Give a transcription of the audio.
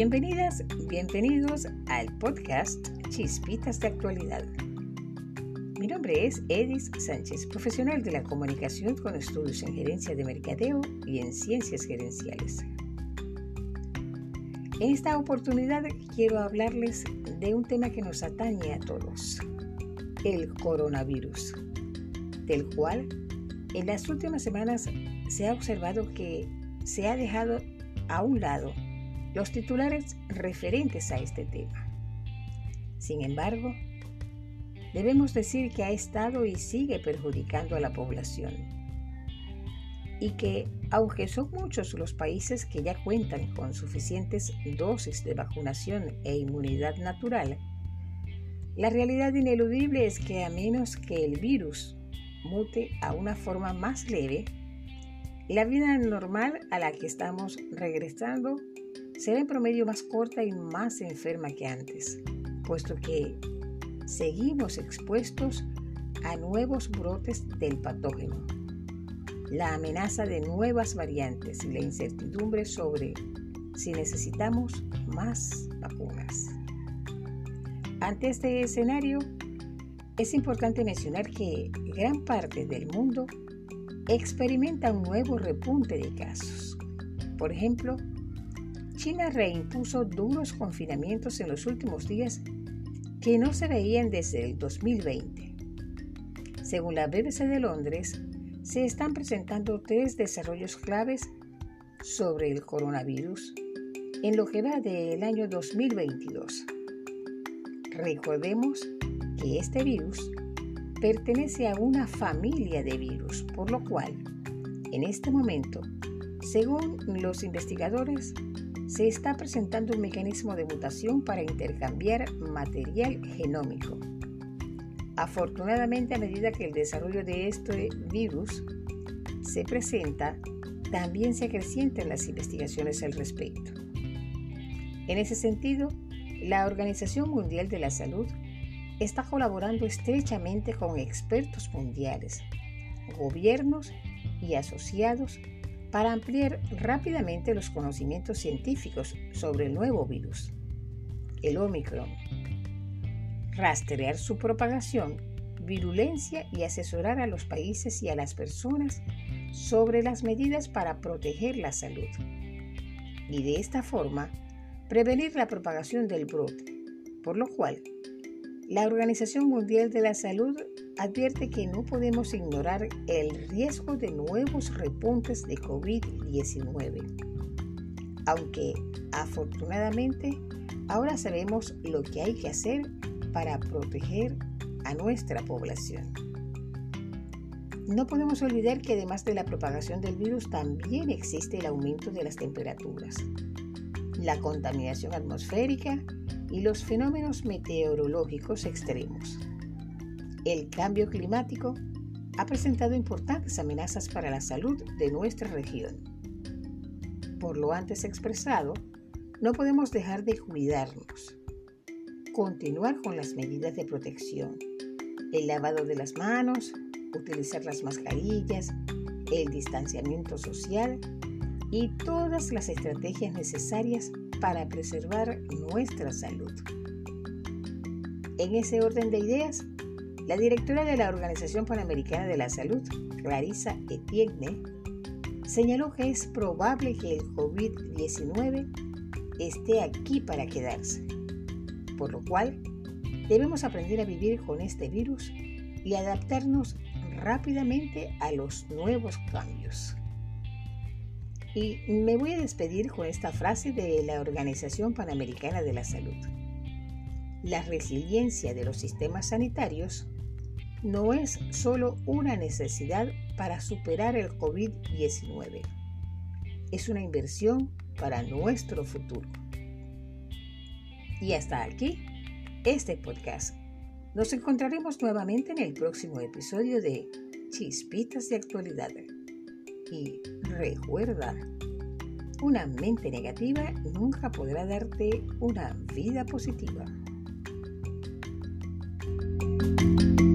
Bienvenidas, bienvenidos al podcast Chispitas de Actualidad. Mi nombre es Edis Sánchez, profesional de la comunicación con estudios en gerencia de mercadeo y en ciencias gerenciales. En esta oportunidad quiero hablarles de un tema que nos atañe a todos, el coronavirus, del cual en las últimas semanas se ha observado que se ha dejado a un lado los titulares referentes a este tema. Sin embargo, debemos decir que ha estado y sigue perjudicando a la población y que, aunque son muchos los países que ya cuentan con suficientes dosis de vacunación e inmunidad natural, la realidad ineludible es que a menos que el virus mute a una forma más leve, la vida normal a la que estamos regresando será en promedio más corta y más enferma que antes, puesto que seguimos expuestos a nuevos brotes del patógeno, la amenaza de nuevas variantes y la incertidumbre sobre si necesitamos más vacunas. Ante este escenario, es importante mencionar que gran parte del mundo experimenta un nuevo repunte de casos. Por ejemplo, China reimpuso duros confinamientos en los últimos días que no se veían desde el 2020. Según la BBC de Londres, se están presentando tres desarrollos claves sobre el coronavirus en lo que va del año 2022. Recordemos que este virus pertenece a una familia de virus, por lo cual, en este momento, según los investigadores, se está presentando un mecanismo de mutación para intercambiar material genómico. Afortunadamente, a medida que el desarrollo de este virus se presenta, también se acrecientan las investigaciones al respecto. En ese sentido, la Organización Mundial de la Salud está colaborando estrechamente con expertos mundiales, gobiernos y asociados para ampliar rápidamente los conocimientos científicos sobre el nuevo virus, el Omicron, rastrear su propagación, virulencia y asesorar a los países y a las personas sobre las medidas para proteger la salud. Y de esta forma, prevenir la propagación del brote, por lo cual la Organización Mundial de la Salud advierte que no podemos ignorar el riesgo de nuevos repuntes de COVID-19. Aunque afortunadamente ahora sabemos lo que hay que hacer para proteger a nuestra población. No podemos olvidar que además de la propagación del virus también existe el aumento de las temperaturas, la contaminación atmosférica y los fenómenos meteorológicos extremos. El cambio climático ha presentado importantes amenazas para la salud de nuestra región. Por lo antes expresado, no podemos dejar de cuidarnos, continuar con las medidas de protección, el lavado de las manos, utilizar las mascarillas, el distanciamiento social y todas las estrategias necesarias para preservar nuestra salud. En ese orden de ideas, la directora de la Organización Panamericana de la Salud, Clarissa Etienne, señaló que es probable que el COVID-19 esté aquí para quedarse, por lo cual debemos aprender a vivir con este virus y adaptarnos rápidamente a los nuevos cambios. Y me voy a despedir con esta frase de la Organización Panamericana de la Salud. La resiliencia de los sistemas sanitarios no es solo una necesidad para superar el COVID-19, es una inversión para nuestro futuro. Y hasta aquí este podcast. Nos encontraremos nuevamente en el próximo episodio de Chispitas de Actualidad. Y recuerda, una mente negativa nunca podrá darte una vida positiva. Thank you.